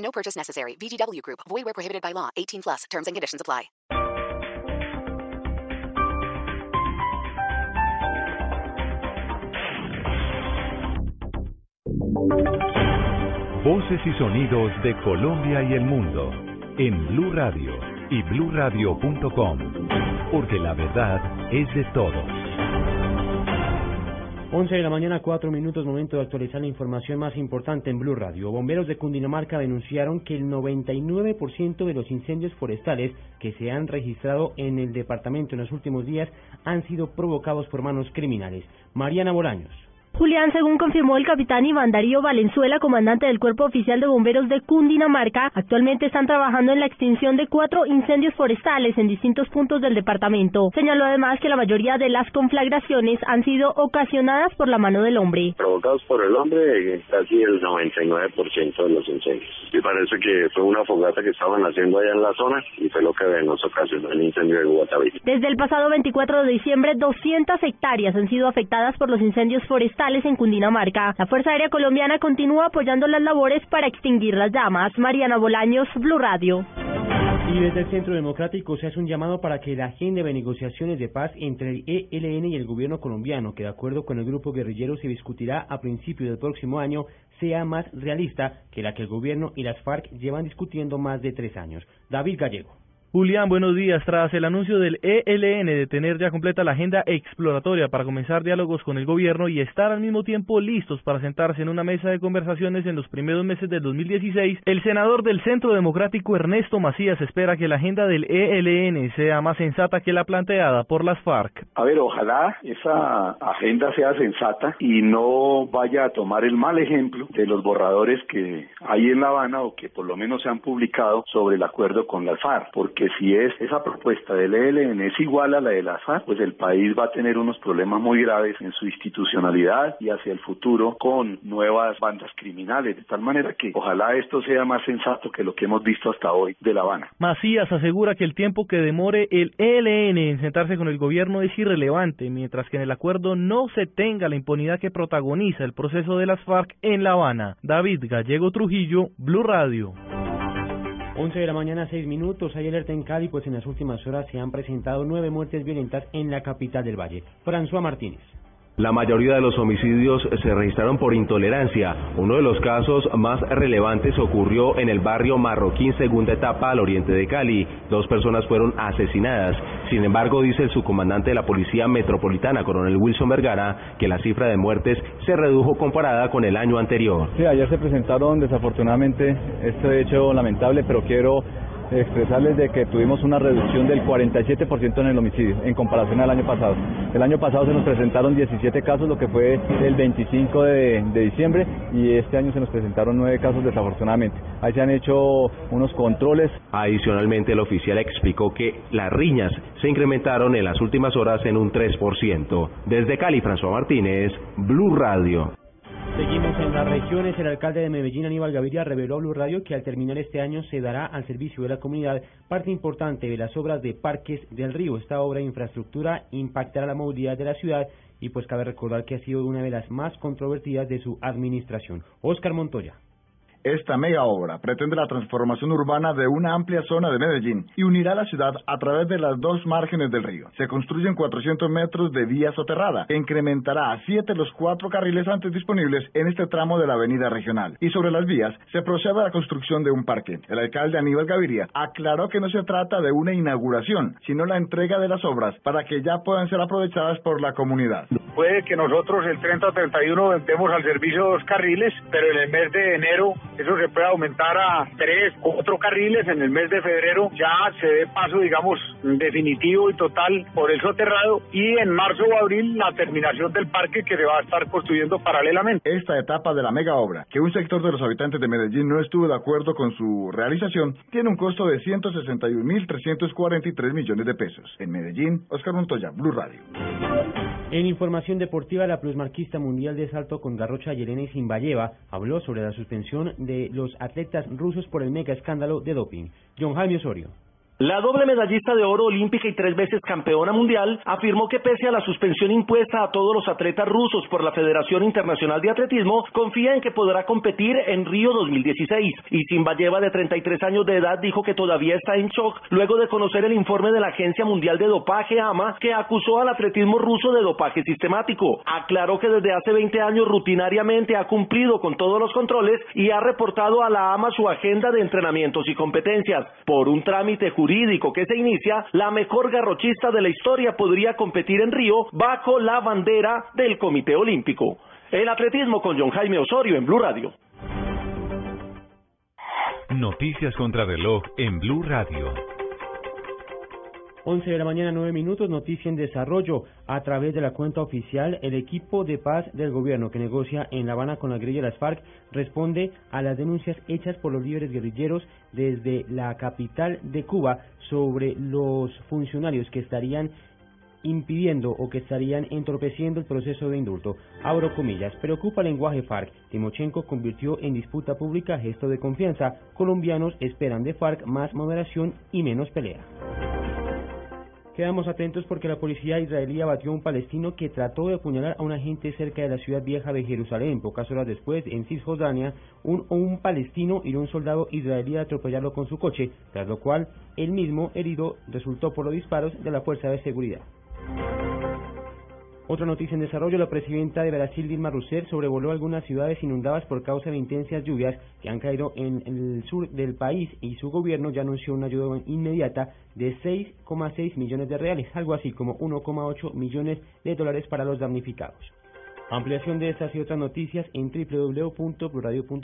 No purchase necessary. VGW Group. Void where prohibited by law. 18 plus. Terms and conditions apply. Voces y sonidos de Colombia y el mundo en Blue Radio y bluradio.com, porque la verdad es de todos. 11 de la mañana, 4 minutos, momento de actualizar la información más importante en Blue Radio. Bomberos de Cundinamarca denunciaron que el 99% de los incendios forestales que se han registrado en el departamento en los últimos días han sido provocados por manos criminales. Mariana Bolaños. Julián, según confirmó el capitán Iván Darío Valenzuela, comandante del Cuerpo Oficial de Bomberos de Cundinamarca, actualmente están trabajando en la extinción de cuatro incendios forestales en distintos puntos del departamento. Señaló además que la mayoría de las conflagraciones han sido ocasionadas por la mano del hombre. Provocados por el hombre, casi el 99% de los incendios. Y parece que fue una fogata que estaban haciendo allá en la zona y fue lo que nos ocasionó el incendio de Guataví. Desde el pasado 24 de diciembre, 200 hectáreas han sido afectadas por los incendios forestales en Cundinamarca. La Fuerza Aérea Colombiana continúa apoyando las labores para extinguir las llamas. Mariana Bolaños, Blue Radio. Y desde el Centro Democrático se hace un llamado para que la agenda de negociaciones de paz entre el ELN y el gobierno colombiano, que de acuerdo con el grupo guerrillero se discutirá a principios del próximo año, sea más realista que la que el gobierno y las FARC llevan discutiendo más de tres años. David Gallego. Julián, buenos días. Tras el anuncio del ELN de tener ya completa la agenda exploratoria para comenzar diálogos con el gobierno y estar al mismo tiempo listos para sentarse en una mesa de conversaciones en los primeros meses del 2016, el senador del Centro Democrático Ernesto Macías espera que la agenda del ELN sea más sensata que la planteada por las FARC. A ver, ojalá esa agenda sea sensata y no vaya a tomar el mal ejemplo de los borradores que hay en La Habana o que por lo menos se han publicado sobre el acuerdo con las FARC, porque que si es esa propuesta del ELN es igual a la de la FARC, pues el país va a tener unos problemas muy graves en su institucionalidad y hacia el futuro con nuevas bandas criminales, de tal manera que ojalá esto sea más sensato que lo que hemos visto hasta hoy de La Habana. Macías asegura que el tiempo que demore el ELN en sentarse con el gobierno es irrelevante, mientras que en el acuerdo no se tenga la impunidad que protagoniza el proceso de las FARC en La Habana. David Gallego Trujillo, Blue Radio. 11 de la mañana, 6 minutos. Hay alerta en Cali, pues en las últimas horas se han presentado nueve muertes violentas en la capital del Valle. François Martínez. La mayoría de los homicidios se registraron por intolerancia. Uno de los casos más relevantes ocurrió en el barrio Marroquín, segunda etapa al oriente de Cali. Dos personas fueron asesinadas. Sin embargo, dice el subcomandante de la Policía Metropolitana, coronel Wilson Vergara, que la cifra de muertes se redujo comparada con el año anterior. Sí, ayer se presentaron desafortunadamente este hecho lamentable, pero quiero expresarles de que tuvimos una reducción del 47% en el homicidio en comparación al año pasado. El año pasado se nos presentaron 17 casos, lo que fue el 25 de, diciembre, y este año se nos presentaron 9 casos desafortunadamente. Ahí se han hecho unos controles. Adicionalmente, el oficial explicó que las riñas se incrementaron en las últimas horas en un 3%. Desde Cali, François Martínez, Blue Radio. Seguimos en las regiones. El alcalde de Medellín, Aníbal Gaviria, reveló a Blue Radio que al terminar este año se dará al servicio de la comunidad parte importante de las obras de Parques del Río. Esta obra de infraestructura impactará la movilidad de la ciudad y pues cabe recordar que ha sido una de las más controvertidas de su administración. Oscar Montoya. Esta mega obra pretende la transformación urbana de una amplia zona de Medellín y unirá la ciudad a través de las dos márgenes del río. Se construyen 400 metros de vía soterrada, que incrementará a 7 los cuatro carriles antes disponibles en este tramo de la avenida regional. Y sobre las vías se procede a la construcción de un parque. El alcalde Aníbal Gaviria aclaró que no se trata de una inauguración, sino la entrega de las obras para que ya puedan ser aprovechadas por la comunidad. Puede que nosotros el 30 o 31 vendemos al servicio dos carriles, pero en el mes de enero eso se puede aumentar a tres, cuatro carriles en el mes de febrero, ya se dé paso, digamos, definitivo y total por el soterrado y en marzo o abril la terminación del parque que se va a estar construyendo paralelamente. Esta etapa de la mega obra, que un sector de los habitantes de Medellín no estuvo de acuerdo con su realización, tiene un costo de 161.343 millones de pesos. En Medellín, Oscar Montoya, Blue Radio. En información deportiva, la plusmarquista mundial de salto con garrocha Yelena Zimbayeva habló sobre la suspensión de los atletas rusos por el mega escándalo de doping. John Jaime Osorio. La doble medallista de oro olímpica y tres veces campeona mundial afirmó que pese a la suspensión impuesta a todos los atletas rusos por la Federación Internacional de Atletismo, confía en que podrá competir en Río 2016. Y Zimbayeva, de 33 años de edad, dijo que todavía está en shock luego de conocer el informe de la Agencia Mundial de Dopaje, AMA, que acusó al atletismo ruso de dopaje sistemático. Aclaró que desde hace 20 años rutinariamente ha cumplido con todos los controles y ha reportado a la AMA su agenda de entrenamientos y competencias. Por un trámite jurídico jurídico que se inicia, la mejor garrochista de la historia podría competir en Río bajo la bandera del Comité Olímpico. El atletismo con John Jaime Osorio en Blue Radio. Noticias contra reloj en Blue Radio. 11 de la mañana, 9 minutos, noticia en desarrollo. A través de la cuenta oficial, el equipo de paz del gobierno que negocia en La Habana con la guerrilla de las FARC responde a las denuncias hechas por los líderes guerrilleros desde la capital de Cuba sobre los funcionarios que estarían impidiendo o que estarían entorpeciendo el proceso de indulto. Abro comillas, preocupa el lenguaje FARC. Timochenko convirtió en disputa pública gesto de confianza. Colombianos esperan de FARC más moderación y menos pelea. Quedamos atentos porque la policía israelí abatió a un palestino que trató de apuñalar a un agente cerca de la ciudad vieja de Jerusalén. Pocas horas después, en Cisjordania, un, un palestino a un soldado israelí a atropellarlo con su coche, tras lo cual el mismo herido resultó por los disparos de la fuerza de seguridad. Otra noticia en desarrollo, la presidenta de Brasil, Dilma Rousseff, sobrevoló algunas ciudades inundadas por causa de intensas lluvias que han caído en el sur del país y su gobierno ya anunció una ayuda inmediata de 6,6 millones de reales, algo así como 1,8 millones de dólares para los damnificados. Ampliación de estas y otras noticias en www.pluradio.com.